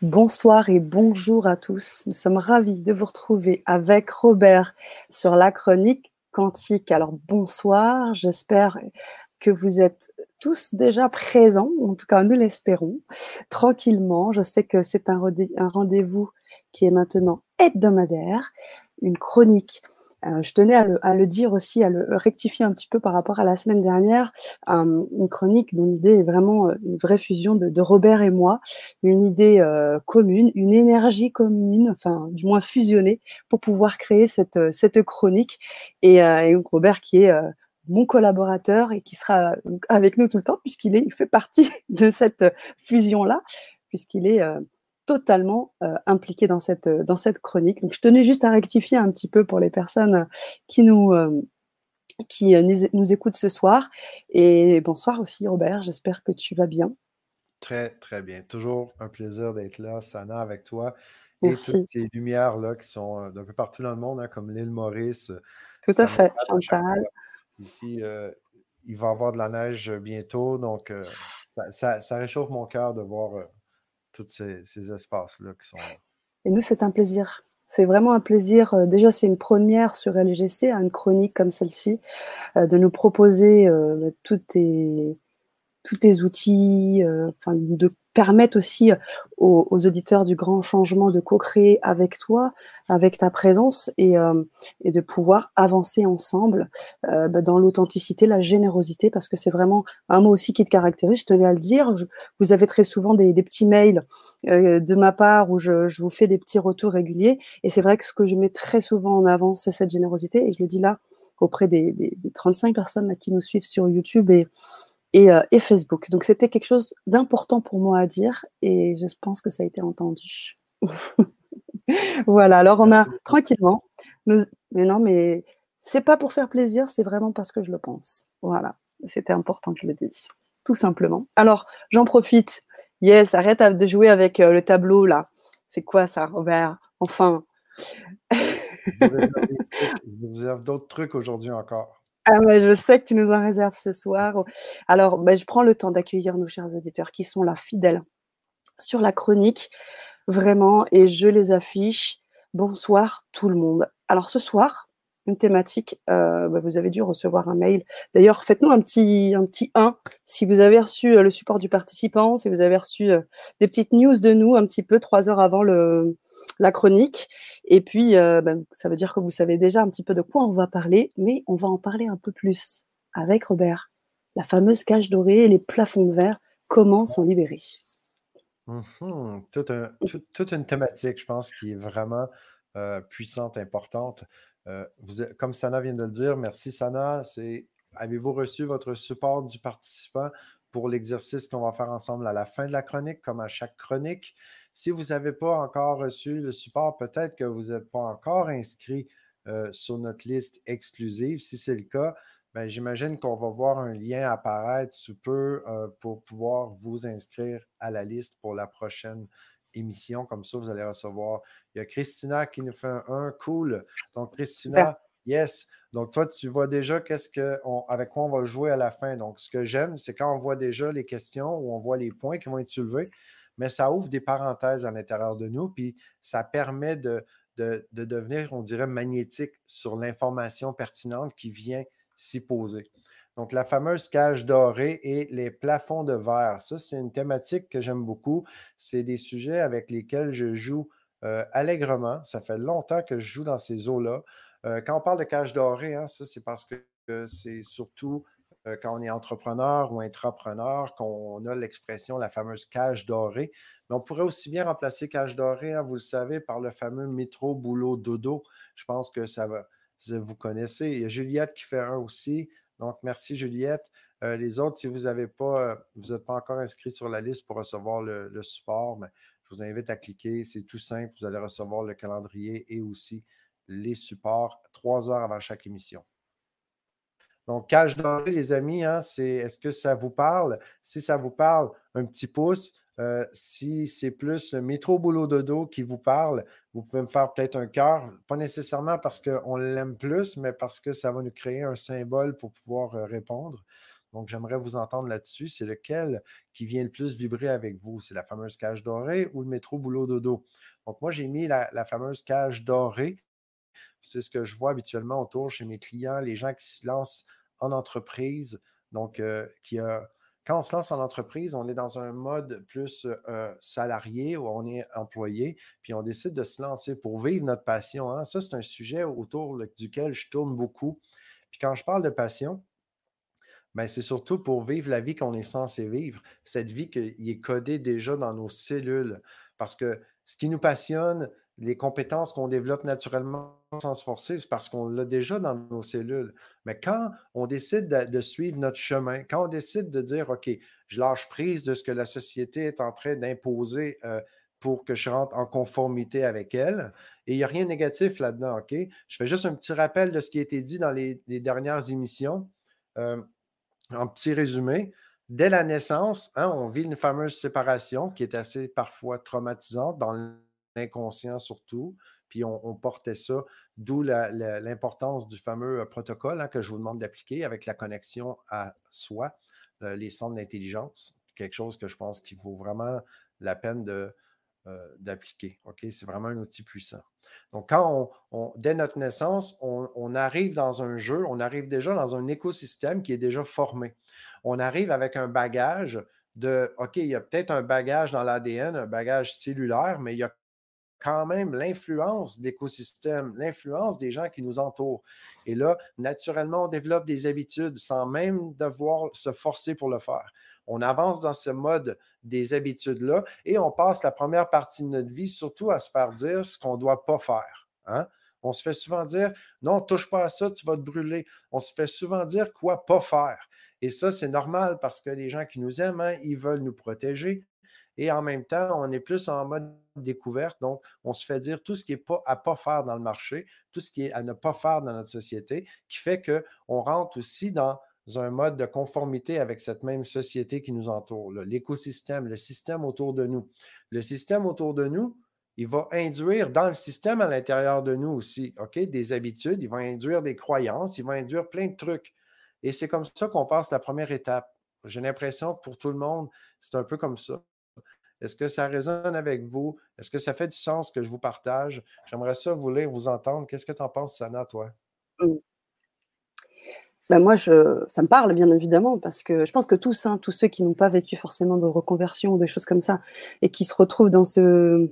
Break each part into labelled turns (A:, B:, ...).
A: Bonsoir et bonjour à tous. Nous sommes ravis de vous retrouver avec Robert sur la chronique quantique. Alors bonsoir, j'espère que vous êtes tous déjà présents, en tout cas nous l'espérons, tranquillement. Je sais que c'est un rendez-vous qui est maintenant hebdomadaire, une chronique euh, je tenais à le, dire aussi, à le rectifier un petit peu par rapport à la semaine dernière, euh, une chronique dont l'idée est vraiment euh, une vraie fusion de, Robert et moi, une idée commune, une énergie commune, enfin du moins fusionnée, pour pouvoir créer cette, cette chronique. Et, et Robert qui est mon collaborateur et qui sera avec nous tout le temps, puisqu'il il fait partie de cette fusion-là, puisqu'il est totalement euh, impliqué dans cette, euh, dans cette chronique. Donc, je tenais juste à rectifier un petit peu pour les personnes euh, qui nous, qui nous écoutent ce soir. Et bonsoir aussi, Robert. J'espère que tu vas bien.
B: Très, très bien. Toujours un plaisir d'être là, Sana, avec toi. Et toutes ces lumières-là qui sont d'un peu partout dans le monde, hein, comme l'île Maurice.
A: Tout à fait, Chantal.
B: Ici, il va y avoir de la neige bientôt, donc ça, ça, réchauffe mon cœur de voir tous ces, espaces-là qui sont.
A: Et nous, c'est un plaisir. C'est vraiment un plaisir. Euh, déjà, c'est une première sur LGC, une chronique comme celle-ci, euh, de nous proposer euh, tous tes, tous tes outils, de permettre aussi aux, auditeurs du grand changement de co-créer avec toi, avec ta présence et, et de pouvoir avancer ensemble bah, dans l'authenticité, la générosité, parce que c'est vraiment un mot aussi qui te caractérise, je tenais à le dire. vous avez très souvent des, petits mails de ma part où je, vous fais des petits retours réguliers et c'est vrai que ce que je mets très souvent en avant, c'est cette générosité et je le dis là auprès des, des, des 35 personnes qui nous suivent sur YouTube et, euh, et, Facebook. Donc c'était quelque chose d'important pour moi à dire et je pense que ça a été entendu. voilà, alors on a tranquillement, mais non, mais c'est pas pour faire plaisir, c'est vraiment parce que je le pense. Voilà, c'était important que je le dise, tout simplement. Alors j'en profite. Yes, arrête de jouer avec euh, le tableau là. C'est quoi ça, Robert? Enfin.
B: je vous réserve d'autres trucs aujourd'hui encore.
A: Ah je sais que tu nous en réserves ce soir. Alors, ben, je prends le temps d'accueillir nos chers auditeurs qui sont là, fidèles, sur la chronique, vraiment, et je les affiche. Bonsoir tout le monde. Alors, ce soir, une thématique, euh, ben, vous avez dû recevoir un mail. D'ailleurs, faites-nous un petit, un petit 1 si vous avez reçu euh, le support du participant, si vous avez reçu euh, des petites news de nous un petit peu trois heures avant le, la chronique. Et puis, ben, ça veut dire que vous savez déjà un petit peu de quoi on va parler, mais on va en parler un peu plus avec Robert. La fameuse cage dorée et les plafonds de verre, comment s'en libérer?
B: Mmh toute, une thématique, je pense, qui est vraiment puissante, importante. Euh, vous, comme Sana vient de le dire, merci Sana. Avez-vous reçu votre support du participant pour l'exercice qu'on va faire ensemble à la fin de la chronique, comme à chaque chronique? Si vous n'avez pas encore reçu le support, peut-être que vous n'êtes pas encore inscrit euh, sur notre liste exclusive. Si c'est le cas, ben, j'imagine qu'on va voir un lien apparaître sous peu euh, pour pouvoir vous inscrire à la liste pour la prochaine émission. Comme ça, vous allez recevoir. Il y a Christina qui nous fait un, cool. Donc, Christina, yes. Donc, toi, tu vois déjà qu'est-ce que avec quoi on va jouer à la fin. Donc, ce que j'aime, c'est quand on voit déjà les questions ou on voit les points qui vont être soulevés mais ça ouvre des parenthèses à l'intérieur de nous, puis ça permet de, de, devenir, on dirait, magnétique sur l'information pertinente qui vient s'y poser. Donc, la fameuse cage dorée et les plafonds de verre. Ça, c'est une thématique que j'aime beaucoup. C'est des sujets avec lesquels je joue euh, allègrement. Ça fait longtemps que je joue dans ces eaux-là. Euh, quand on parle de cage dorée, hein, ça, c'est parce que c'est surtout euh, quand on est entrepreneur ou intrapreneur, qu'on a l'expression, la fameuse cage dorée. Mais on pourrait aussi bien remplacer cage dorée, hein, vous le savez, par le fameux métro, boulot, dodo. Je pense que ça va, vous connaissez. Il y a Juliette qui fait un aussi. Donc, merci Juliette. Euh, les autres, si vous n'avez pas, euh, vous n'êtes pas encore inscrit sur la liste pour recevoir le, support, mais je vous invite à cliquer. C'est tout simple. Vous allez recevoir le calendrier et aussi les supports trois heures avant chaque émission. Donc, cage dorée, les amis, hein, c'est est-ce que ça vous parle? Si ça vous parle, un petit pouce. Euh, si c'est plus le métro boulot de dos qui vous parle, vous pouvez me faire peut-être un cœur, pas nécessairement parce qu'on l'aime plus, mais parce que ça va nous créer un symbole pour pouvoir euh, répondre. Donc, j'aimerais vous entendre là-dessus. C'est lequel qui vient le plus vibrer avec vous? C'est la fameuse cage dorée ou le métro boulot dodo? Donc, moi, j'ai mis la, la fameuse cage dorée. C'est ce que je vois habituellement autour chez mes clients, les gens qui se lancent en entreprise, donc euh, qui a quand on se lance en entreprise, on est dans un mode plus salarié où on est employé, puis on décide de se lancer pour vivre notre passion. Hein. Ça, c'est un sujet autour duquel je tourne beaucoup. Puis quand je parle de passion, ben, c'est surtout pour vivre la vie qu'on est censé vivre, cette vie qui est codée déjà dans nos cellules. Parce que ce qui nous passionne, les compétences qu'on développe naturellement sans se forcer, c'est parce qu'on l'a déjà dans nos cellules. Mais quand on décide de, suivre notre chemin, quand on décide de dire, OK, je lâche prise de ce que la société est en train d'imposer euh, pour que je rentre en conformité avec elle, et il n'y a rien de négatif là-dedans, OK? Je fais juste un petit rappel de ce qui a été dit dans les, dernières émissions. Euh, en petit résumé, dès la naissance, hein, on vit une fameuse séparation qui est assez parfois traumatisante dans inconscient surtout. Puis on, portait ça, d'où l'importance du fameux euh, protocole hein, que je vous demande d'appliquer avec la connexion à soi, euh, les centres d'intelligence. Quelque chose que je pense qu'il vaut vraiment la peine euh, d'appliquer. C'est vraiment un outil puissant. Donc, quand on, dès notre naissance, on, arrive dans un jeu, on arrive déjà dans un écosystème qui est déjà formé. On arrive avec un bagage de, OK, il y a peut-être un bagage dans l'ADN, un bagage cellulaire, mais il y a quand même l'influence d'écosystèmes, l'influence des gens qui nous entourent. Et là, naturellement, on développe des habitudes sans même devoir se forcer pour le faire. On avance dans ce mode des habitudes-là et on passe la première partie de notre vie surtout à se faire dire ce qu'on ne doit pas faire. Hein? On se fait souvent dire non, touche pas à ça, tu vas te brûler. On se fait souvent dire quoi pas faire. Et ça, c'est normal parce que les gens qui nous aiment, hein, ils veulent nous protéger, et en même temps, on est plus en mode découverte. Donc, on se fait dire tout ce qui n'est pas à pas faire dans le marché, tout ce qui est à ne pas faire dans notre société, qui fait qu'on rentre aussi dans un mode de conformité avec cette même société qui nous entoure, l'écosystème, le système autour de nous. Le système autour de nous, il va induire dans le système à l'intérieur de nous aussi, OK, des habitudes, il va induire des croyances, il va induire plein de trucs. Et c'est comme ça qu'on passe la première étape. J'ai l'impression que pour tout le monde, c'est un peu comme ça. Est-ce que ça résonne avec vous? Est-ce que ça fait du sens que je vous partage? J'aimerais ça vous lire, vous entendre. Qu'est-ce que tu en penses, Sana, toi?
A: Mmh. Ben moi, ça me parle bien évidemment parce que je pense que tous, hein, tous ceux qui n'ont pas vécu forcément de reconversion ou des choses comme ça et qui se retrouvent dans ce,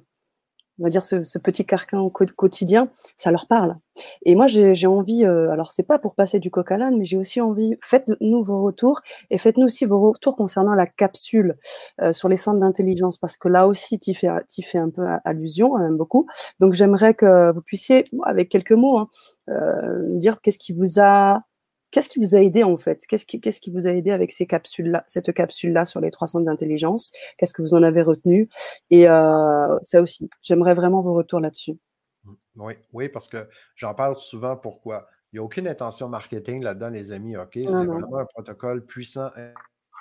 A: on va dire, ce, petit au quotidien, ça leur parle. Et moi, j'ai envie, euh, alors c'est pas pour passer du coq à l'âne, mais j'ai aussi envie, faites-nous vos retours et faites-nous aussi vos retours concernant la capsule euh, sur les centres d'intelligence, parce que là aussi, tu fais, fais un peu allusion, même beaucoup. Donc j'aimerais que vous puissiez, avec quelques mots, hein, euh, dire qu'est-ce qui vous a Qu'est-ce qui vous a aidé en fait? Qu'est-ce qui, qui, vous a aidé avec ces capsules-là, cette capsule-là sur les trois centres d'intelligence? Qu'est-ce que vous en avez retenu? Et euh, ça aussi, j'aimerais vraiment vos retours là-dessus.
B: Mmh, oui, oui, parce que j'en parle souvent. Pourquoi? Il n'y a aucune intention marketing là-dedans, les amis. OK, c'est vraiment un protocole puissant,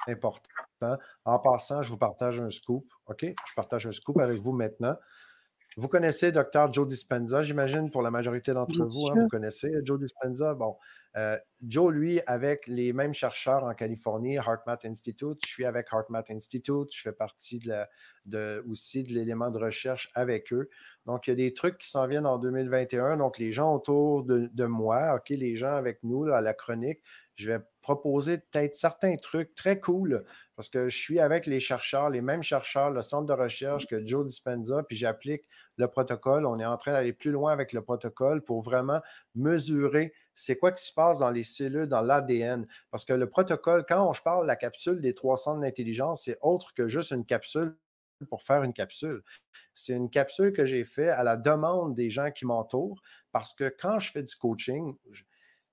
B: important. En passant, je vous partage un scoop. OK, je partage un scoop avec vous maintenant. Vous connaissez Dr. Joe Dispenza, j'imagine, pour la majorité d'entre vous. Hein, vous connaissez Joe Dispenza? Bon, euh, Joe, lui, avec les mêmes chercheurs en Californie, HeartMath Institute, je suis avec HeartMath Institute, je fais partie de, aussi de l'élément de recherche avec eux. Donc, il y a des trucs qui s'en viennent en 2021. Donc, les gens autour de, moi, OK, les gens avec nous à la chronique, je vais proposer peut-être certains trucs très cool parce que je suis avec les chercheurs, les mêmes chercheurs, le centre de recherche que Joe Dispenza, puis j'applique le protocole. On est en train d'aller plus loin avec le protocole pour vraiment mesurer c'est quoi qui se passe dans les cellules, dans l'ADN. Parce que le protocole, quand je parle de la capsule des trois centres d'intelligence, c'est autre que juste une capsule pour faire une capsule. C'est une capsule que j'ai faite à la demande des gens qui m'entourent parce que quand je fais du coaching,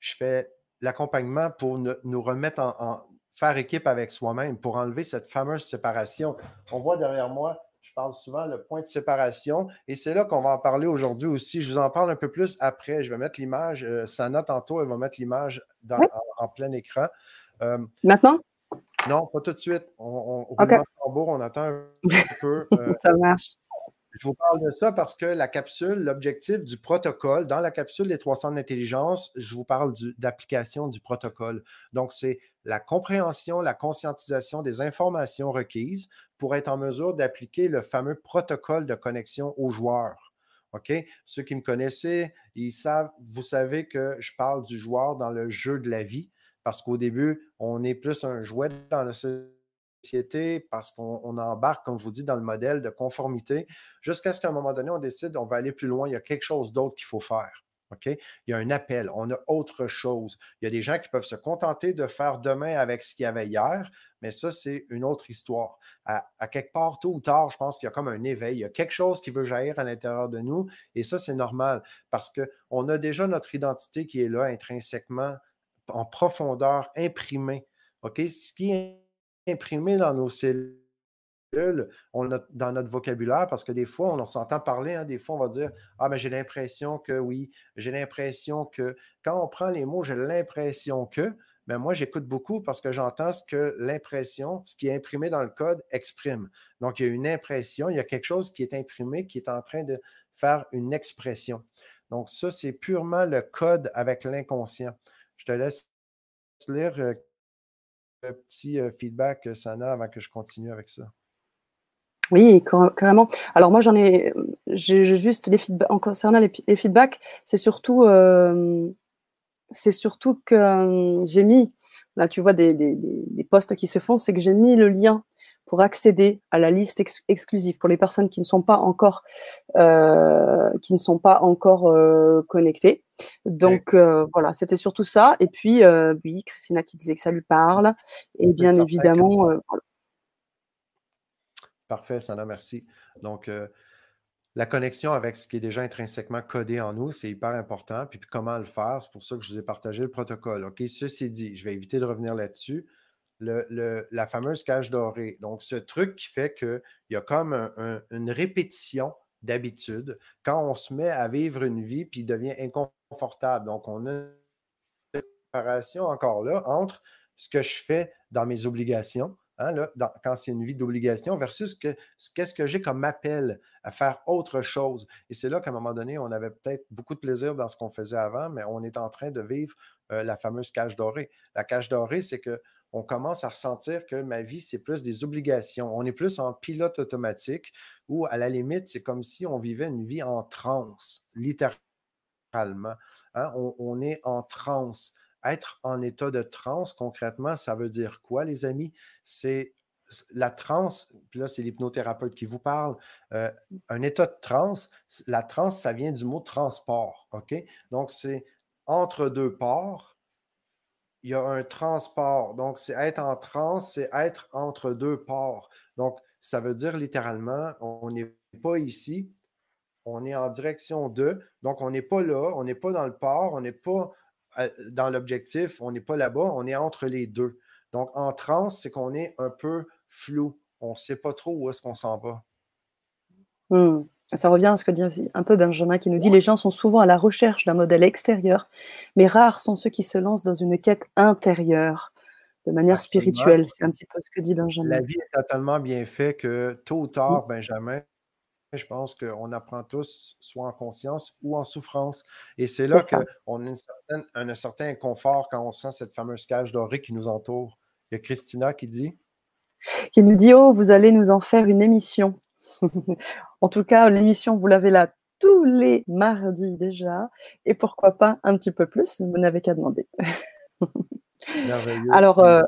B: je fais l'accompagnement pour nous remettre en, faire équipe avec soi-même, pour enlever cette fameuse séparation. On voit derrière moi, je parle souvent le point de séparation et c'est là qu'on va en parler aujourd'hui aussi. Je vous en parle un peu plus après. Je vais mettre l'image. Euh, Sana, tantôt, elle va mettre l'image en, plein écran.
A: Euh, Maintenant?
B: Non, pas tout de suite. On, on, on attend un peu.
A: Euh, Ça marche.
B: Je vous parle de ça parce que la capsule, l'objectif du protocole, dans la capsule des 300 d'intelligence, je vous parle d'application du protocole. Donc, c'est la compréhension, la conscientisation des informations requises pour être en mesure d'appliquer le fameux protocole de connexion aux joueurs. OK? Ceux qui me connaissaient, ils savent, vous savez que je parle du joueur dans le jeu de la vie parce qu'au début, on est plus un jouet dans le société parce qu'on embarque, comme je vous dis, dans le modèle de conformité jusqu'à ce qu'à un moment donné, on décide, on va aller plus loin, il y a quelque chose d'autre qu'il faut faire. Il y a un appel, on a autre chose. Il y a des gens qui peuvent se contenter de faire demain avec ce qu'il y avait hier, mais ça, c'est une autre histoire. À, quelque part, tôt ou tard, je pense qu'il y a comme un éveil. Il y a quelque chose qui veut jaillir à l'intérieur de nous, et ça, c'est normal parce qu'on a déjà notre identité qui est là intrinsèquement, en profondeur, imprimée. Ce qui est imprimé dans nos cellules, dans notre vocabulaire, parce que des fois, on s'entend parler, hein, des fois, on va dire Ah, mais j'ai l'impression que oui, j'ai l'impression que. Quand on prend les mots, j'ai l'impression que, mais moi, j'écoute beaucoup parce que j'entends ce que l'impression, ce qui est imprimé dans le code, exprime. Donc, il y a une impression, il y a quelque chose qui est imprimé qui est en train de faire une expression. Donc, ça, c'est purement le code avec l'inconscient. Je te laisse lire euh, petit euh, feedback, euh, Sana, avant que je continue avec ça?
A: Oui, carrément. Alors moi, j'en ai, j'ai juste les feedbacks. En concernant les, feedbacks, c'est surtout, euh, c'est surtout que j'ai mis, là, tu vois, des, des, posts qui se font, c'est que j'ai mis le lien pour accéder à la liste exclusive pour les personnes qui ne sont pas encore, qui ne sont pas encore connectées. Donc euh, voilà, c'était surtout ça. Et puis oui, Christina qui disait que ça lui parle. Et bien évidemment.
B: Parfait, Sana, merci. Donc la connexion avec ce qui est déjà intrinsèquement codé en nous, c'est hyper important. Puis, puis comment le faire, c'est pour ça que je vous ai partagé le protocole. OK, ceci dit, je vais éviter de revenir là-dessus la fameuse cage dorée. Donc, ce truc qui fait qu'il y a comme une répétition d'habitude quand on se met à vivre une vie puis devient inconfortable. Donc, on a une séparation encore là entre ce que je fais dans mes obligations, hein, quand c'est une vie d'obligation, versus qu'est-ce que j'ai comme appel à faire autre chose. Et c'est là qu'à un moment donné, on avait peut-être beaucoup de plaisir dans ce qu'on faisait avant, mais on est en train de vivre euh, la fameuse cage dorée. La cage dorée, c'est que on commence à ressentir que ma vie, c'est plus des obligations. On est plus en pilote automatique ou à la limite, c'est comme si on vivait une vie en transe, littéralement. Hein. On, est en transe. Être en état de transe, concrètement, ça veut dire quoi, les amis? C'est la transe, puis là, c'est l'hypnothérapeute qui vous parle. Euh, un état de transe, la transe, ça vient du mot transport. Donc, c'est entre deux ports il y a un transport. Donc, c'est être en trans, c'est être entre deux ports. Donc, ça veut dire littéralement, on n'est pas ici, on est en direction de. Donc, on n'est pas là, on n'est pas dans le port, on n'est pas euh, dans l'objectif, on n'est pas là-bas, on est entre les deux. Donc, en trans, c'est qu'on est un peu flou. On ne sait pas trop où est-ce qu'on s'en va.
A: Hmm. Ça revient à ce que dit un peu Benjamin qui nous dit les gens sont souvent à la recherche d'un modèle extérieur, mais rares sont ceux qui se lancent dans une quête intérieure de manière spirituelle. C'est un petit peu ce que dit Benjamin.
B: La vie est tellement bien faite que tôt ou tard, Benjamin, je pense qu'on apprend tous, soit en conscience ou en souffrance. Et c'est là qu'on a un certain inconfort quand on sent cette fameuse cage dorée qui nous entoure. Il y a Christina qui dit?
A: Qui nous dit Oh, vous allez nous en faire une émission. en tout cas, l'émission, vous l'avez là tous les mardis déjà. Et pourquoi pas un petit peu plus Vous n'avez qu'à demander.
B: Alors, euh,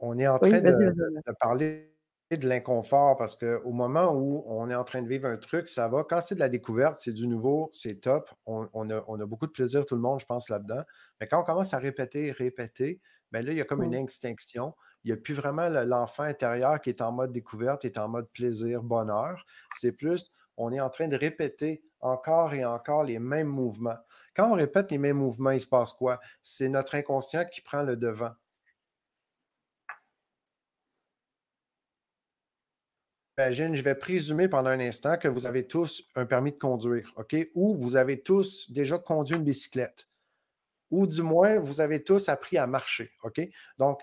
B: on est en train de, parler de l'inconfort parce qu'au moment où on est en train de vivre un truc, ça va. Quand c'est de la découverte, c'est du nouveau, c'est top. On, a, beaucoup de plaisir, tout le monde, je pense, là-dedans. Mais quand on commence à répéter, répéter, bien là, il y a comme une extinction il n'y a plus vraiment l'enfant intérieur qui est en mode découverte, est en mode plaisir, bonheur. C'est plus, on est en train de répéter encore et encore les mêmes mouvements. Quand on répète les mêmes mouvements, il se passe quoi? C'est notre inconscient qui prend le devant. Je vais présumer pendant un instant que vous avez tous un permis de conduire, OK? Ou vous avez tous déjà conduit une bicyclette. Ou du moins, vous avez tous appris à marcher, OK? Donc,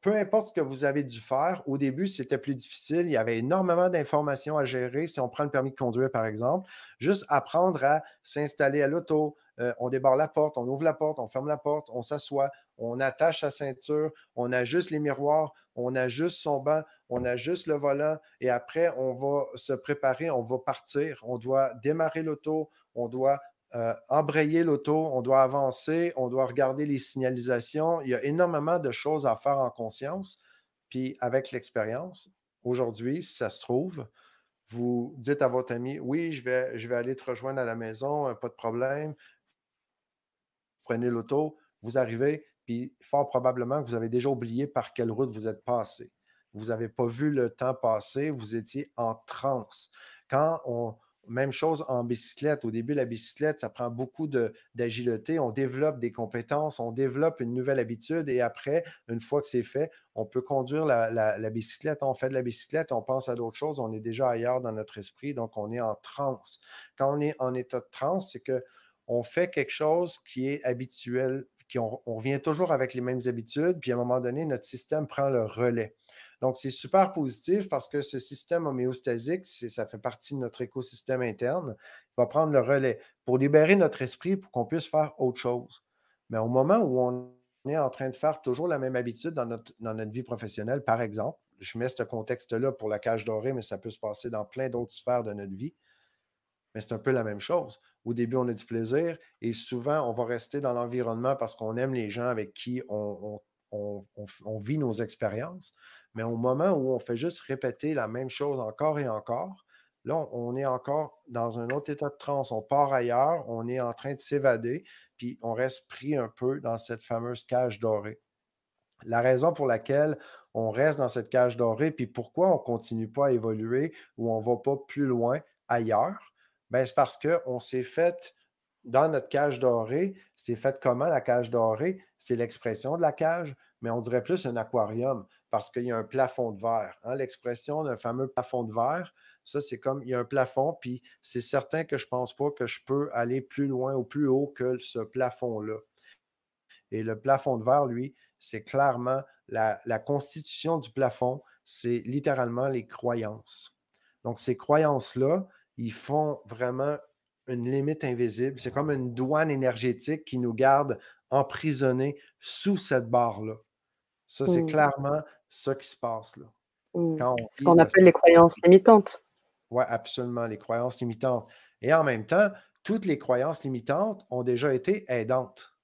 B: peu importe ce que vous avez dû faire, au début, c'était plus difficile. Il y avait énormément d'informations à gérer. Si on prend le permis de conduire, par exemple, juste apprendre à s'installer à l'auto, euh, on débarre la porte, on ouvre la porte, on ferme la porte, on s'assoit, on attache sa ceinture, on ajuste les miroirs, on ajuste son banc, on ajuste le volant et après, on va se préparer, on va partir. On doit démarrer l'auto, on doit euh, embrayer l'auto, on doit avancer, on doit regarder les signalisations. Il y a énormément de choses à faire en conscience. Puis avec l'expérience, aujourd'hui, si ça se trouve, vous dites à votre ami, oui, je vais, je vais aller te rejoindre à la maison, euh, pas de problème. Prenez l'auto, vous arrivez, puis fort probablement que vous avez déjà oublié par quelle route vous êtes passé. Vous n'avez pas vu le temps passer, vous étiez en transe. Quand on, même chose en bicyclette. Au début, la bicyclette, ça prend beaucoup d'agilité. On développe des compétences, on développe une nouvelle habitude et après, une fois que c'est fait, on peut conduire la, bicyclette. On fait de la bicyclette, on pense à d'autres choses, on est déjà ailleurs dans notre esprit, donc on est en transe. Quand on est en état de transe, c'est qu'on fait quelque chose qui est habituel, qui on, on revient toujours avec les mêmes habitudes, puis à un moment donné, notre système prend le relais. Donc, c'est super positif parce que ce système homéostasique, ça fait partie de notre écosystème interne, va prendre le relais pour libérer notre esprit pour qu'on puisse faire autre chose. Mais au moment où on est en train de faire toujours la même habitude dans notre, dans notre vie professionnelle, par exemple, je mets ce contexte-là pour la cage dorée, mais ça peut se passer dans plein d'autres sphères de notre vie. Mais c'est un peu la même chose. Au début, on a du plaisir et souvent, on va rester dans l'environnement parce qu'on aime les gens avec qui on, vit nos expériences. Mais au moment où on fait juste répéter la même chose encore et encore, là, on est encore dans un autre état de transe. On part ailleurs, on est en train de s'évader, puis on reste pris un peu dans cette fameuse cage dorée. La raison pour laquelle on reste dans cette cage dorée, puis pourquoi on ne continue pas à évoluer ou on ne va pas plus loin ailleurs, ben, c'est parce qu'on s'est fait dans notre cage dorée, c'est fait comment la cage dorée? C'est l'expression de la cage, mais on dirait plus un aquarium parce qu'il y a un plafond de verre. Hein? L'expression d'un fameux plafond de verre, ça, c'est comme il y a un plafond, puis c'est certain que je ne pense pas que je peux aller plus loin ou plus haut que ce plafond-là. Et le plafond de verre, lui, c'est clairement la, la constitution du plafond, c'est littéralement les croyances. Donc, ces croyances-là, ils font vraiment une limite invisible. C'est comme une douane énergétique qui nous garde emprisonnés sous cette barre-là. Ça, c'est mmh. clairement ce qui se passe là.
A: Mmh. Ce qu'on appelle les croyances limitantes.
B: Oui, absolument, les croyances limitantes. Et en même temps, toutes les croyances limitantes ont déjà été aidantes.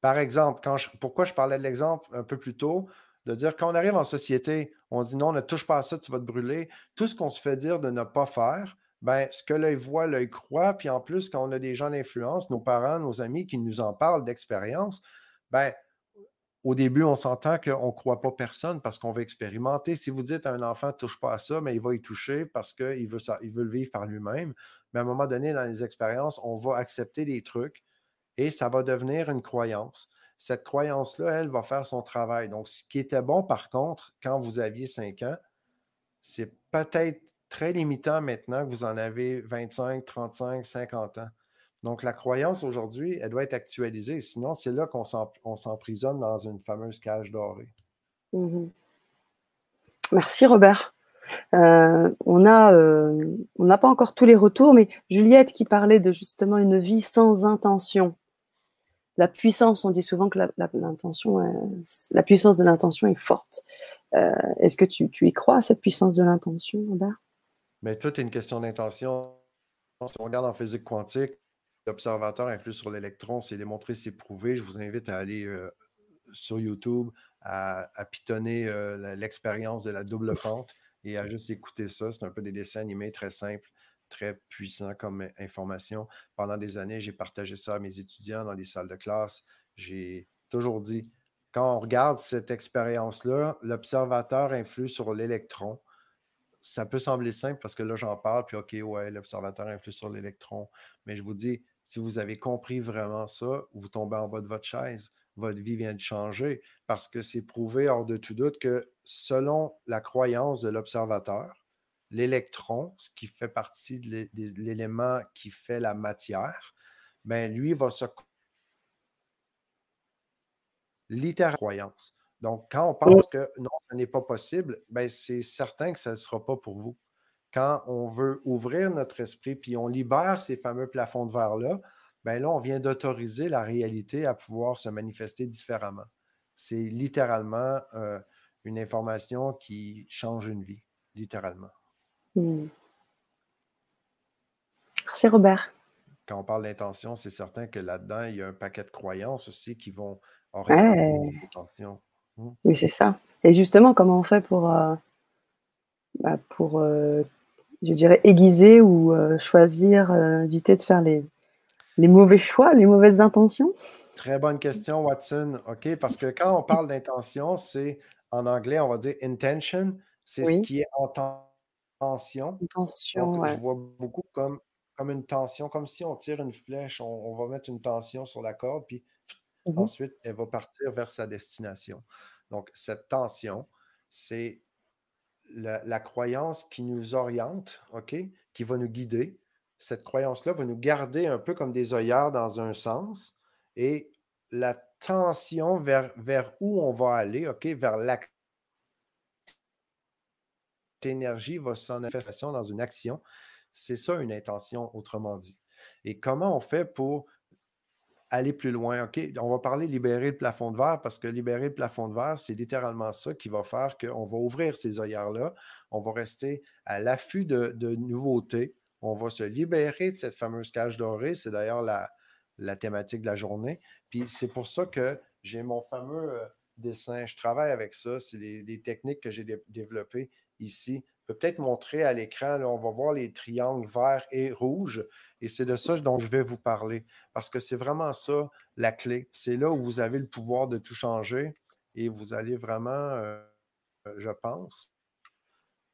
B: Par exemple, quand pourquoi je parlais de l'exemple un peu plus tôt, de dire quand on arrive en société, on dit non, ne touche pas à ça, tu vas te brûler. Tout ce qu'on se fait dire de ne pas faire, ben, ce que l'œil voit, l'œil croit. Puis en plus, quand on a des gens d'influence, nos parents, nos amis qui nous en parlent d'expérience, ben, au début, on s'entend qu'on ne croit pas personne parce qu'on veut expérimenter. Si vous dites à un enfant ne touche pas à ça, mais il va y toucher parce qu'il veut, veut le vivre par lui-même. Mais à un moment donné, dans les expériences, on va accepter des trucs et ça va devenir une croyance. Cette croyance-là, elle va faire son travail. Donc, ce qui était bon, par contre, quand vous aviez 5 ans, c'est peut-être très limitant maintenant que vous en avez 25, 35, 50 ans. Donc, la croyance aujourd'hui, elle doit être actualisée. Sinon, c'est là qu'on s'emprisonne dans une fameuse cage dorée.
A: Mmh Merci, Robert. Euh, on euh, n'a pas encore tous les retours, mais Juliette qui parlait de justement une vie sans intention. La puissance, on dit souvent que la, la puissance de l'intention est forte. Euh, est-ce que tu, tu, y crois, cette puissance de l'intention, Robert?
B: Mais tout est une question d'intention. Si on regarde en physique quantique, l'observateur influe sur l'électron, c'est démontré, c'est prouvé. Je vous invite à aller euh, sur YouTube, à, pitonner euh, l'expérience de la double fente et à juste écouter ça. C'est un peu des dessins animés très simples, très puissants comme information. Pendant des années, j'ai partagé ça à mes étudiants dans les salles de classe. J'ai toujours dit, quand on regarde cette expérience-là, l'observateur influe sur l'électron ça peut sembler simple parce que là, j'en parle, puis OK, ouais, l'observateur influe sur l'électron. Mais je vous dis, si vous avez compris vraiment ça, vous tombez en bas de votre chaise. Votre vie vient de changer parce que c'est prouvé hors de tout doute que selon la croyance de l'observateur, l'électron, ce qui fait partie de l'élément qui fait la matière, ben lui va se littéralement croyance. Donc, quand on pense que non, ce n'est pas possible, ben, c'est certain que ça ne sera pas pour vous. Quand on veut ouvrir notre esprit, puis on libère ces fameux plafonds de verre-là, ben là, on vient d'autoriser la réalité à pouvoir se manifester différemment. C'est littéralement euh, une information qui change une vie, littéralement.
A: Hmm. Merci Robert.
B: Quand on parle d'intention, c'est certain que là-dedans, il y a un paquet de croyances aussi qui vont
A: orienter l'intention. Hmm. Oui, c'est ça. Et justement, comment on fait pour, euh, bah, pour euh, je dirais, aiguiser ou choisir, éviter de faire les, les mauvais choix, les mauvaises intentions?
B: Très bonne question, Watson. OK, parce que quand on parle d'intention, c'est en anglais, on va dire intention, c'est ce qui est en tension.
A: Intention,
B: Je vois beaucoup comme, comme une tension, comme si on tire une flèche, on, va mettre une tension sur la corde, puis mmh ensuite, elle va partir vers sa destination. Donc, cette tension, c'est la, la, croyance qui nous oriente, OK, qui va nous guider cette croyance-là va nous garder un peu comme des œillères dans un sens et la tension vers, vers où on va aller, OK, vers l'action. L'énergie va s'en manifestation dans une action. C'est ça une intention, autrement dit. Et comment on fait pour aller plus loin? OK, on va parler libérer le plafond de verre parce que libérer le plafond de verre, c'est littéralement ça qui va faire qu'on va ouvrir ces œillères-là. On va rester à l'affût de, nouveautés on va se libérer de cette fameuse cage dorée. C'est d'ailleurs la, thématique de la journée. Puis c'est pour ça que j'ai mon fameux euh, dessin. Je travaille avec ça. C'est des, techniques que j'ai développées ici. Je peux peut-être montrer à l'écran. On va voir les triangles verts et rouges. Et c'est de ça dont je vais vous parler. Parce que c'est vraiment ça la clé. C'est là où vous avez le pouvoir de tout changer. Et vous allez vraiment, euh, je pense,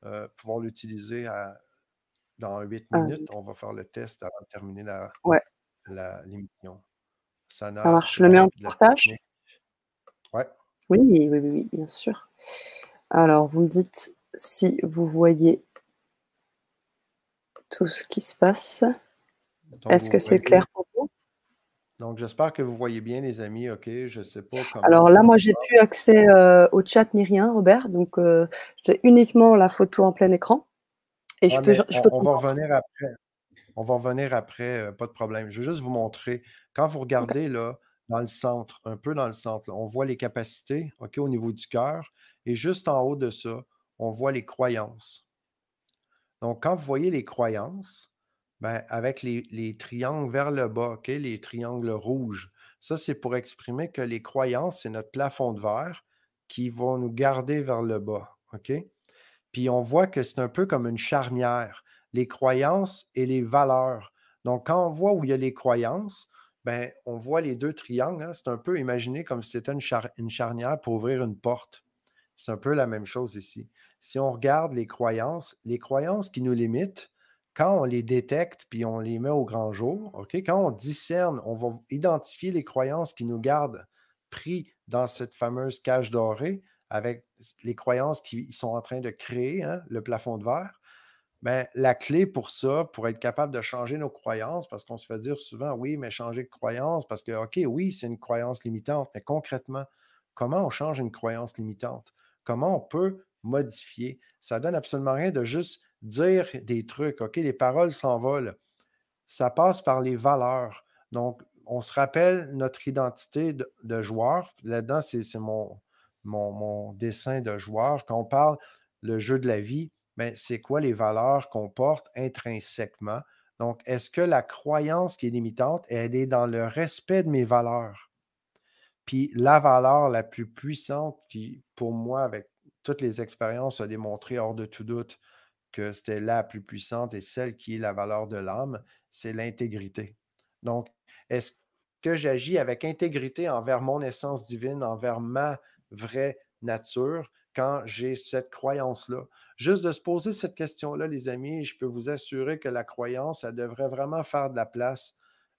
B: euh, pouvoir l'utiliser dans huit ah minutes, on va faire le test avant de terminer la, l'émission.
A: Ça, marche. Je le mets en partage
B: ouais.
A: Oui, oui, oui, oui, bien sûr. Alors, vous me dites si vous voyez tout ce qui se passe. Est-ce que c'est clair pour vous?
B: Donc, j'espère que vous voyez bien, les amis. OK, je ne sais pas
A: comment. Alors là, moi, j'ai plus accès euh, au chat ni rien, Robert. Donc, euh, j'ai uniquement la photo en plein écran
B: on, va revenir après. On va revenir après, euh, pas de problème. Je vais juste vous montrer. Quand vous regardez là, dans le centre, un peu dans le centre, on voit les capacités ok, au niveau du cœur. Et juste en haut de ça, on voit les croyances. Donc, quand vous voyez les croyances, ben, avec les, triangles vers le bas, les triangles rouges, ça, c'est pour exprimer que les croyances, c'est notre plafond de verre qui va nous garder vers le bas. Puis on voit que c'est un peu comme une charnière, les croyances et les valeurs. Donc, quand on voit où il y a les croyances, ben, on voit les deux triangles. Hein. C'est un peu imaginé comme si c'était une, charnière pour ouvrir une porte. C'est un peu la même chose ici. Si on regarde les croyances, les croyances qui nous limitent, quand on les détecte puis on les met au grand jour, OK, quand on discerne, on va identifier les croyances qui nous gardent pris dans cette fameuse cage dorée, avec les croyances qui sont en train de créer hein, le plafond de verre, ben, la clé pour ça, pour être capable de changer nos croyances, parce qu'on se fait dire souvent, oui, mais changer de croyance, parce que, OK, oui, c'est une croyance limitante, mais concrètement, comment on change une croyance limitante? Comment on peut modifier? Ça donne absolument rien de juste dire des trucs, OK, les paroles s'envolent. Ça passe par les valeurs. Donc, on se rappelle notre identité de, joueur. Là-dedans, c'est mon, mon, dessin de joueur, quand on parle le jeu de la vie, ben, c'est quoi les valeurs qu'on porte intrinsèquement? Donc, est-ce que la croyance qui est limitante, elle est dans le respect de mes valeurs? Puis la valeur la plus puissante qui, pour moi, avec toutes les expériences, a démontré hors de tout doute que c'était la plus puissante et celle qui est la valeur de l'âme, c'est l'intégrité. Donc, est-ce que j'agis avec intégrité envers mon essence divine, envers ma vraie nature quand j'ai cette croyance-là? Juste de se poser cette question-là, les amis, je peux vous assurer que la croyance, ça devrait vraiment faire de la place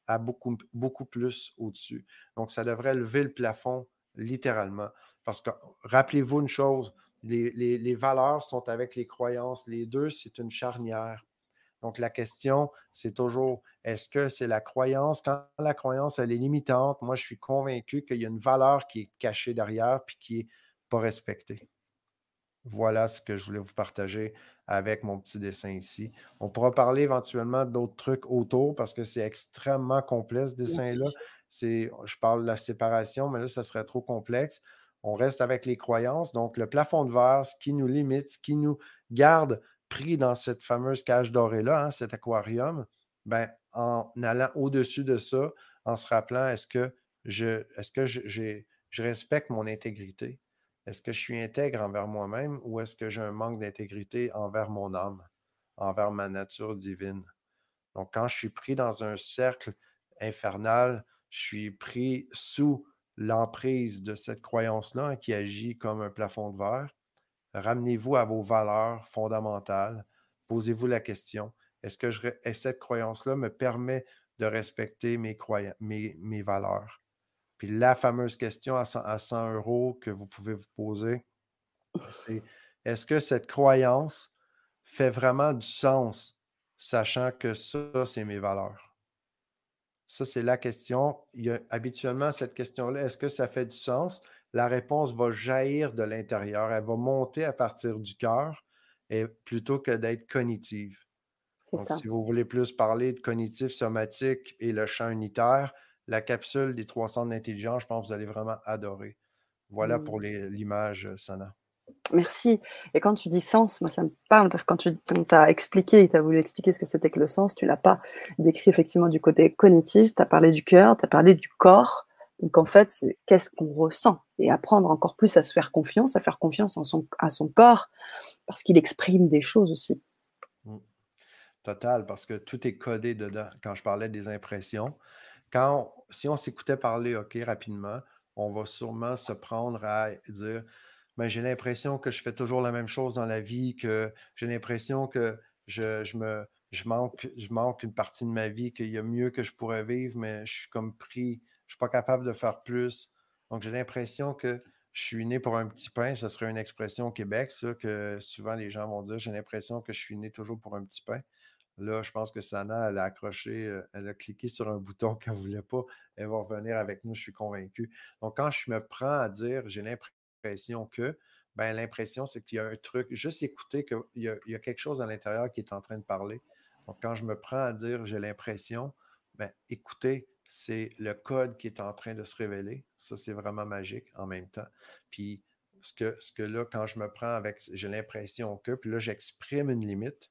B: à beaucoup, plus au-dessus. Donc, ça devrait lever le plafond littéralement. Parce que rappelez-vous une chose, les, les, valeurs sont avec les croyances. Les deux, c'est une charnière. Donc, la question, c'est toujours, est-ce que c'est la croyance? Quand la croyance, elle est limitante, moi, je suis convaincu qu'il y a une valeur qui est cachée derrière puis qui n'est pas respectée. Voilà ce que je voulais vous partager avec mon petit dessin ici. On pourra parler éventuellement d'autres trucs autour parce que c'est extrêmement complexe, ce dessin-là. Je parle de la séparation, mais là, ça serait trop complexe. On reste avec les croyances. Donc, le plafond de verre, ce qui nous limite, ce qui nous garde pris dans cette fameuse cage dorée-là, hein, cet aquarium, ben, en allant au-dessus de ça, en se rappelant, est-ce que je, est-ce que je, je respecte mon intégrité? Est-ce que je suis intègre envers moi-même ou est-ce que j'ai un manque d'intégrité envers mon âme, envers ma nature divine? Donc, quand je suis pris dans un cercle infernal, je suis pris sous l'emprise de cette croyance-là qui agit comme un plafond de verre. Ramenez-vous à vos valeurs fondamentales. Posez-vous la question, est-ce que cette croyance-là me permet de respecter mes valeurs? Puis la fameuse question à 100, euros que vous pouvez vous poser, c'est est-ce que cette croyance fait vraiment du sens, sachant que ça, c'est mes valeurs? Ça, c'est la question. Il y a habituellement cette question-là, est-ce que ça fait du sens? La réponse va jaillir de l'intérieur. Elle va monter à partir du cœur et plutôt que d'être cognitive. Donc, si vous voulez plus parler de cognitif, somatique et le champ unitaire, la capsule des 300 d'intelligence, je pense que vous allez vraiment adorer. Voilà pour mmh. l'image, euh, Sana.
A: Merci. Et quand tu dis sens, moi ça me parle parce que quand tu as expliqué, tu as voulu expliquer ce que c'était que le sens, tu l'as pas décrit effectivement du côté cognitif, tu as parlé du cœur, tu as parlé du corps. Donc en fait, c'est qu'est-ce qu'on ressent? Et apprendre encore plus à se faire confiance, à faire confiance en son, à son corps parce qu'il exprime des choses aussi. Mmh.
B: Total, parce que tout est codé dedans. Quand je parlais des impressions, quand si on s'écoutait parler, OK, rapidement, on va sûrement se prendre à dire mais ben, j'ai l'impression que je fais toujours la même chose dans la vie, que j'ai l'impression que je, me, manque, une partie de ma vie, qu'il y a mieux que je pourrais vivre, mais je suis comme pris, je ne suis pas capable de faire plus. Donc, j'ai l'impression que je suis né pour un petit pain. Ce serait une expression au Québec, que souvent les gens vont dire j'ai l'impression que je suis né toujours pour un petit pain. Là, je pense que Sana, elle a accroché, euh, elle a cliqué sur un bouton qu'elle ne voulait pas. Elle va revenir avec nous, je suis convaincu. Donc, quand je me prends à dire, j'ai l'impression que, ben, l'impression, c'est qu'il y a un truc, juste écouter qu'il y, y, a quelque chose à l'intérieur qui est en train de parler. Donc, quand je me prends à dire, j'ai l'impression, ben, écoutez, c'est le code qui est en train de se révéler. Ça, c'est vraiment magique en même temps. Puis, ce que, ce que là, quand je me prends avec, j'ai l'impression que, puis là, j'exprime une limite,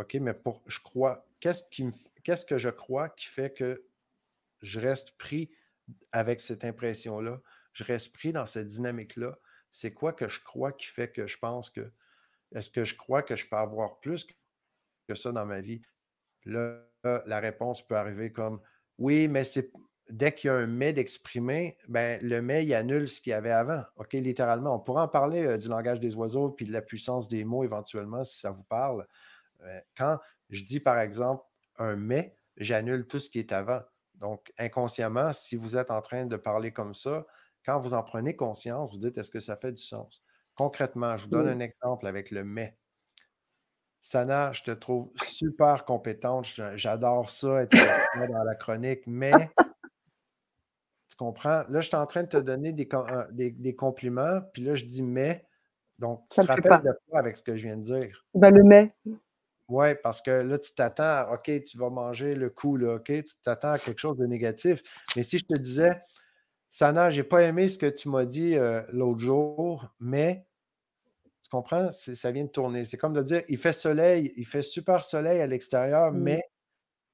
B: OK, mais pour, je crois, qu'est-ce, qui qu'est-ce que je crois qui fait que je reste pris avec cette impression-là? Je reste pris dans cette dynamique-là. C'est quoi que je crois qui fait que je pense que, est-ce que je crois que je peux avoir plus que ça dans ma vie? Là, la réponse peut arriver comme oui, mais c'est dès qu'il y a un mais d'exprimer, ben, le mais, il annule ce qu'il y avait avant. OK, littéralement. On pourra en parler euh, du langage des oiseaux puis de la puissance des mots éventuellement si ça vous parle. Euh, quand je dis, par exemple, un mais, j'annule tout ce qui est avant. Donc, inconsciemment, si vous êtes en train de parler comme ça, quand vous en prenez conscience, vous dites, est-ce que ça fait du sens? Concrètement, je vous donne un exemple avec le mais. Sana, je te trouve super compétente. J'adore ça, être dans la chronique, mais tu comprends? Là, je suis en train de te donner des, des, compliments, puis là, je dis mais. Donc, tu te rappelles de quoi avec ce que je viens de dire?
A: Ben, le mais.
B: Oui, parce que là, tu t'attends, OK, tu vas manger le coup, là, OK, tu t'attends à quelque chose de négatif. Mais si je te disais, Sana, j'ai pas aimé ce que tu m'as dit euh, l'autre jour, mais tu comprends? Ça vient de tourner. C'est comme de dire, il fait soleil, il fait super soleil à l'extérieur, mmh. mais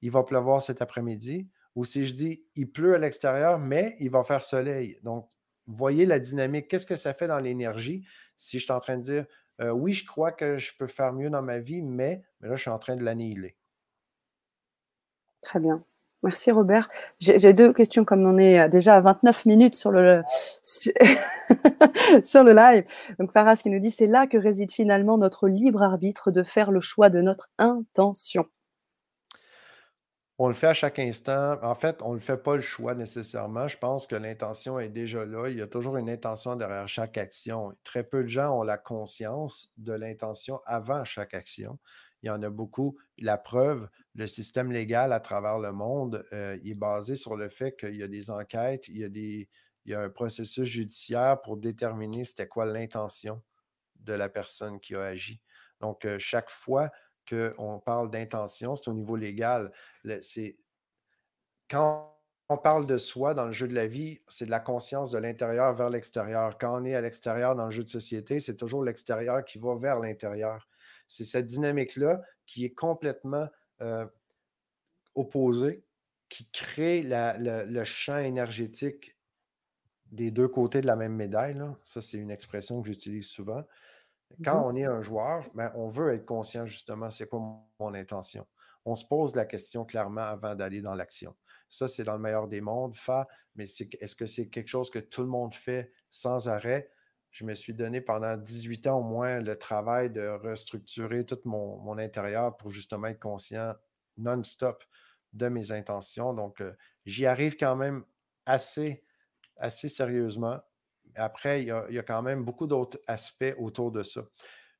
B: il va pleuvoir cet après-midi. Ou si je dis, il pleut à l'extérieur, mais il va faire soleil. Donc, voyez la dynamique. Qu'est-ce que ça fait dans l'énergie? Si je suis en train de dire, euh, oui, je crois que je peux faire mieux dans ma vie, mais, là, je suis en train de l'annihiler.
A: Très bien. Merci Robert. J'ai deux questions comme on est euh, déjà à 29 minutes sur le, sur le live. Donc Faras qui nous dit c'est là que réside finalement notre libre arbitre de faire le choix de notre intention.
B: On le fait à chaque instant. En fait, on ne fait pas le choix nécessairement. Je pense que l'intention est déjà là. Il y a toujours une intention derrière chaque action. Très peu de gens ont la conscience de l'intention avant chaque action. Il y en a beaucoup. La preuve, le système légal à travers le monde, euh, est basé sur le fait qu'il y a des enquêtes, il y a, des, il y a un processus judiciaire pour déterminer c'était quoi l'intention de la personne qui a agi. Donc, euh, chaque fois qu'on parle d'intention, c'est au niveau légal. Quand on parle de soi dans le jeu de la vie, c'est de la conscience de l'intérieur vers l'extérieur. Quand on est à l'extérieur dans le jeu de société, c'est toujours l'extérieur qui va vers l'intérieur. C'est cette dynamique-là qui est complètement euh, opposée, qui crée le, champ énergétique des deux côtés de la même médaille. Ça, c'est une expression que j'utilise souvent. Quand mmh on est un joueur, ben, on veut être conscient justement, c'est quoi mon intention. On se pose la question clairement avant d'aller dans l'action. Ça, c'est dans le meilleur des mondes, fa, mais est-ce que c'est quelque chose que tout le monde fait sans arrêt? Je me suis donné pendant 18 ans au moins le travail de restructurer tout mon, intérieur pour justement être conscient non-stop de mes intentions. Donc, euh, j'y arrive quand même assez, assez sérieusement. Après, il y, a, quand même beaucoup d'autres aspects autour de ça.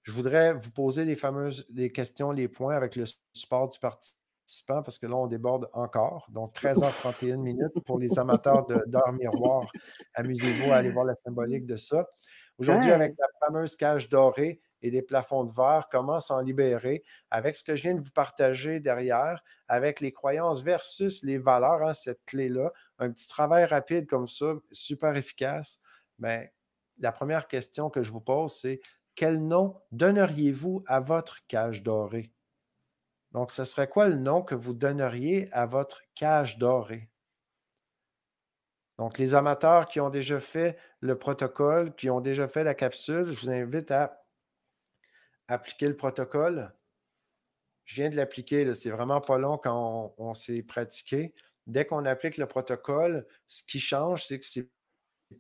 B: Je voudrais vous poser les fameuses les questions, les points avec le support du participant parce que là, on déborde encore. Donc, 13h31 minutes pour les amateurs d'heures miroir. Amusez-vous à aller voir la symbolique de ça. Aujourd'hui, avec la fameuse cage dorée et des plafonds de verre, comment s'en libérer avec ce que je viens de vous partager derrière, avec les croyances versus les valeurs, hein, cette clé-là. Un petit travail rapide comme ça, super efficace. Mais la première question que je vous pose, c'est quel nom donneriez-vous à votre cage dorée? Donc, ce serait quoi le nom que vous donneriez à votre cage dorée? Donc, les amateurs qui ont déjà fait le protocole, qui ont déjà fait la capsule, je vous invite à appliquer le protocole. Je viens de l'appliquer, c'est vraiment pas long quand on, s'est pratiqué. Dès qu'on applique le protocole, ce qui change, c'est que c'est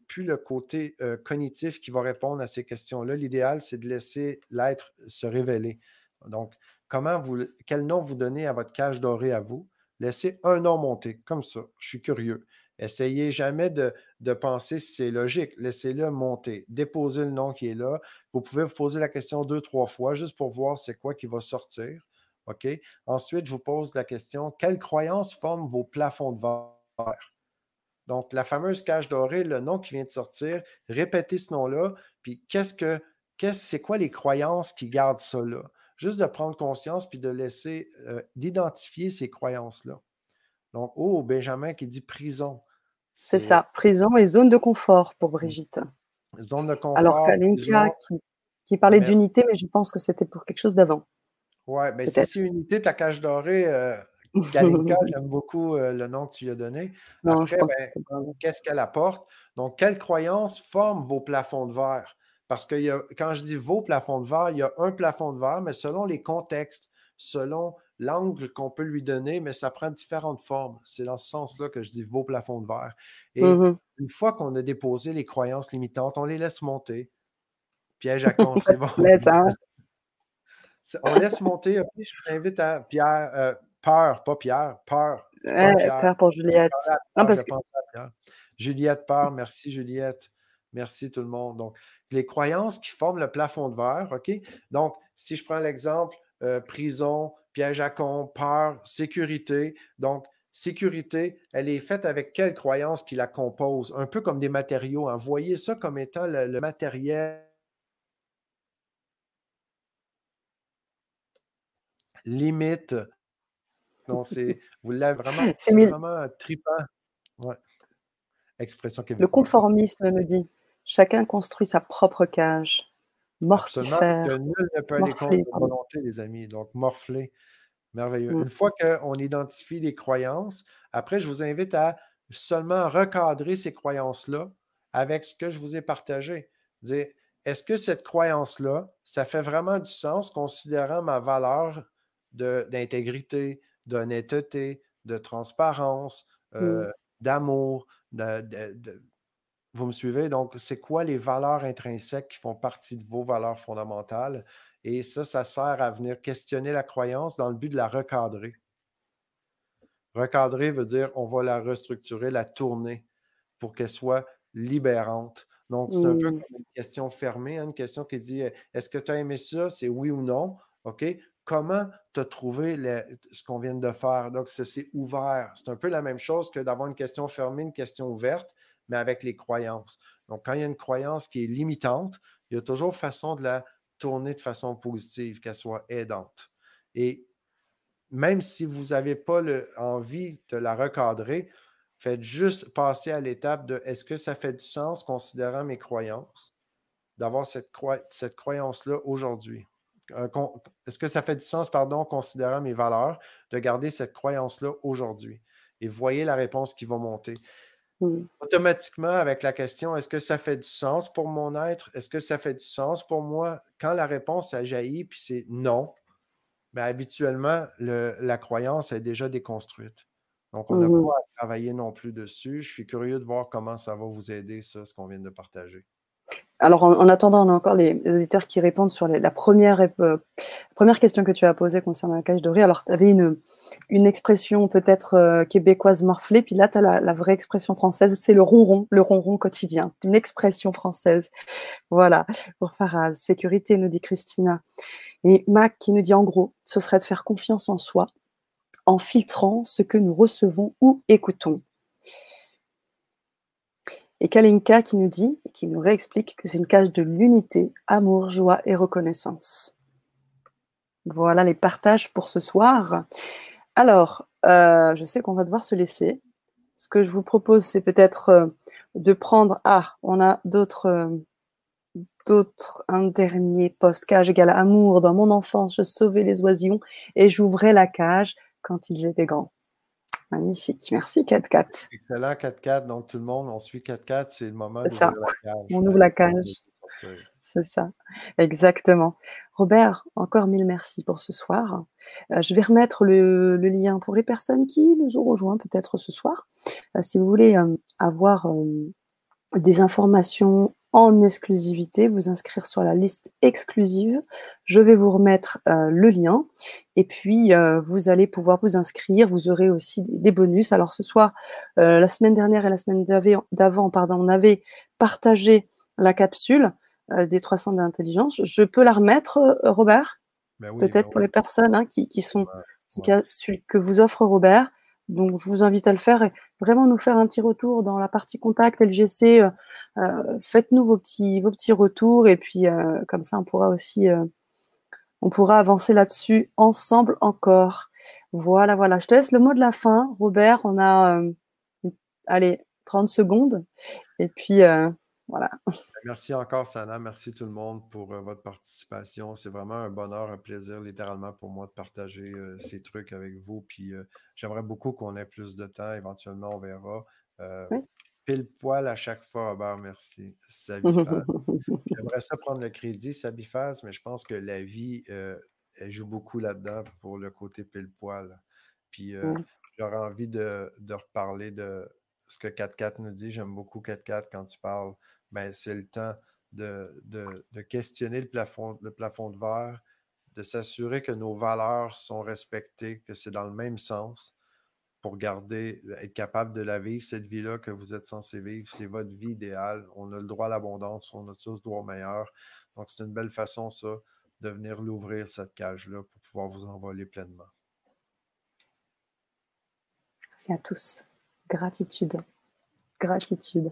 B: plus le côté euh, cognitif qui va répondre à ces questions-là. L'idéal, c'est de laisser l'être se révéler. Donc, comment vous, quel nom vous donnez à votre cage dorée à vous? Laissez un nom monter, comme ça. Je suis curieux. Essayez jamais de, penser si c'est logique. Laissez-le monter. Déposez le nom qui est là. Vous pouvez vous poser la question deux, trois fois juste pour voir c'est quoi qui va sortir. OK? Ensuite, je vous pose la question quelles croyances forment vos plafonds de verre? Donc, la fameuse cage dorée, le nom qui vient de sortir, répétez ce nom-là, puis qu'est-ce que, qu'est-ce, c'est quoi les croyances qui gardent ça là? Juste de prendre conscience puis de laisser, euh, d'identifier ces croyances-là. Donc, oh, Benjamin qui dit prison.
A: C'est ça, prison et zone de confort pour mmh. Brigitte.
B: Zone de confort.
A: Alors Kalinka qui, parlait d'unité, mais je pense que c'était pour quelque chose d'avant.
B: Ouais, mais si c'est unité, ta cage dorée, euh, Kalinka, j'aime beaucoup euh, le nom que tu lui as donné. Après, ben, qu'est-ce qu'elle apporte? Donc, quelles croyances forment vos plafonds de verre? Parce que quand je dis vos plafonds de verre, il y a un plafond de verre, mais selon les contextes, selon l'angle qu'on peut lui donner, mais ça prend différentes formes. C'est dans ce sens-là que je dis vos plafonds de verre. Et mmh une fois qu'on a déposé les croyances limitantes, on les laisse monter. Piège à con, c'est bon. on laisse monter. je t'invite à Pierre, euh, peur, pas Pierre, peur.
A: peur pour Juliette. parce que...
B: Juliette, peur, merci Juliette. Merci tout le monde. Donc, les croyances qui forment le plafond de verre, OK? Donc, si je prends l'exemple, euh, prison, piège à con, peur, sécurité. Donc, sécurité, elle est faite avec quelle croyance qui la compose? Un peu comme des matériaux. Hein. Voyez ça comme étant le, matériel limite. Donc, c'est, vous l'avez vraiment, c'est vraiment trippant. Ouais. Expression
A: Le conformisme nous dit chacun construit sa propre cage. Mortifère. parce
B: que nul ne peut aller contre la volonté, les amis. Donc, morfler. Merveilleux. Mmh. Une fois qu'on identifie les croyances, après, je vous invite à seulement recadrer ces croyances-là avec ce que je vous ai partagé. Dire, est-ce que cette croyance-là, ça fait vraiment du sens considérant ma valeur d'intégrité, d'honnêteté, de transparence, euh, d'amour, de, vous me suivez? Donc, c'est quoi les valeurs intrinsèques qui font partie de vos valeurs fondamentales? Et ça, ça sert à venir questionner la croyance dans le but de la recadrer. Recadrer veut dire on va la restructurer, la tourner pour qu'elle soit libérante. Donc, c'est un peu comme une question fermée, hein, une question qui dit est-ce que tu as aimé ça? C'est oui ou non. OK? Comment tu as trouvé ce qu'on vient de faire? Donc, c'est ouvert. C'est un peu la même chose que d'avoir une question fermée, une question ouverte, mais avec les croyances. Donc, quand il y a une croyance qui est limitante, il y a toujours façon de la tourner de façon positive, qu'elle soit aidante. Et même si vous n'avez pas envie de la recadrer, faites juste passer à l'étape de est-ce que ça fait du sens considérant mes croyances, d'avoir cette croyance-là aujourd'hui? Euh, est-ce que ça fait du sens, pardon, considérant mes valeurs, de garder cette croyance-là aujourd'hui? Et voyez la réponse qui va monter. Automatiquement, avec la question est-ce que ça fait du sens pour mon être? Est-ce que ça fait du sens pour moi? Quand la réponse a jailli, puis c'est non, mais habituellement, le- la croyance est déjà déconstruite. Donc, on n'a
A: Mmh
B: pas à travailler non plus dessus. Je suis curieux de voir comment ça va vous aider, ça, ce qu'on vient de partager.
A: Alors, en, en attendant, on a encore les, les auditeurs qui répondent sur la première, euh, première question que tu as posée concernant la cage dorée. Alors, tu avais une, une expression peut-être euh, québécoise morflée, puis là, tu as la, vraie expression française, c'est le ronron, le ronron quotidien. Une expression française. Voilà, pour Faraz. Sécurité, nous dit Christina. Et Mac qui nous dit en gros, ce serait de faire confiance en soi en filtrant ce que nous recevons ou écoutons. Et Kalinka qui nous dit, qui nous réexplique que c'est une cage de l'unité, amour, joie et reconnaissance. Voilà les partages pour ce soir. Alors, euh, je sais qu'on va devoir se laisser. Ce que je vous propose, c'est peut-être euh, de prendre. Ah, on a d'autres. euh, d'autres, un dernier post cage égale amour. Dans mon enfance, je sauvais les oisillons et j'ouvrais la cage quand ils étaient grands. Magnifique. Merci, 4-4.
B: Excellent 4-4. Donc, tout le monde, on suit 4-4. C'est le moment
A: ça.
B: la cage.
A: On ouvre la cage.
B: Sortir.
A: C'est ça, exactement. Robert, encore mille merci pour ce soir. Euh, je vais remettre le, le lien pour les personnes qui nous ont rejoints peut-être ce soir. Euh, si vous voulez euh, avoir euh, des informations en exclusivité, vous inscrire sur la liste exclusive, je vais vous remettre euh, le lien et puis euh, vous allez pouvoir vous inscrire. Vous aurez aussi des, bonus. Alors ce soir, euh, la semaine dernière et la semaine d'avant, pardon, on avait partagé la capsule des 300 d'intelligence. Je peux la remettre, Robert?
B: Ben oui,
A: Peut-être
B: ben
A: pour
B: oui.
A: les personnes hein, qui, qui sont,
B: Ouais,
A: que vous offre Robert. Donc, je vous invite à le faire et vraiment nous faire un petit retour dans la partie contact LGC. euh, euh, Faites-nous vos petits, vos petits retours et puis euh, comme ça, on pourra aussi, on pourra avancer là-dessus ensemble encore. Voilà, voilà. Je te laisse le mot de la fin, Robert. On a, allez, 30 secondes et puis voilà.
B: Merci encore, Sana. Merci tout le monde pour euh, votre participation. C'est vraiment un bonheur, un plaisir, littéralement, pour moi de partager euh, ces trucs avec vous. Puis euh, j'aimerais beaucoup qu'on ait plus de temps. Éventuellement, on verra.
A: Oui.
B: Pile poil à chaque fois, Robert. Merci. Sabifaz. J'aimerais ça prendre le crédit, Sabifaz, mais je pense que la vie, elle joue beaucoup là-dedans pour le côté pile poil. Puis j'aurais envie de, de reparler de ce que 4-4 nous dit. J'aime beaucoup 4-4 quand tu parles. Ben, c'est le temps de, de- de questionner le plafond, le plafond de verre, de s'assurer que nos valeurs sont respectées, que c'est dans le même sens pour garder, être capable de la vivre, cette vie-là que vous êtes censé vivre. C'est votre vie idéale. On a le droit à l'abondance, on a tous droit au meilleur. Donc, c'est une belle façon, ça, de venir l'ouvrir, cette cage-là, pour pouvoir vous envoler pleinement.
A: Merci à tous. Gratitude. Gratitude.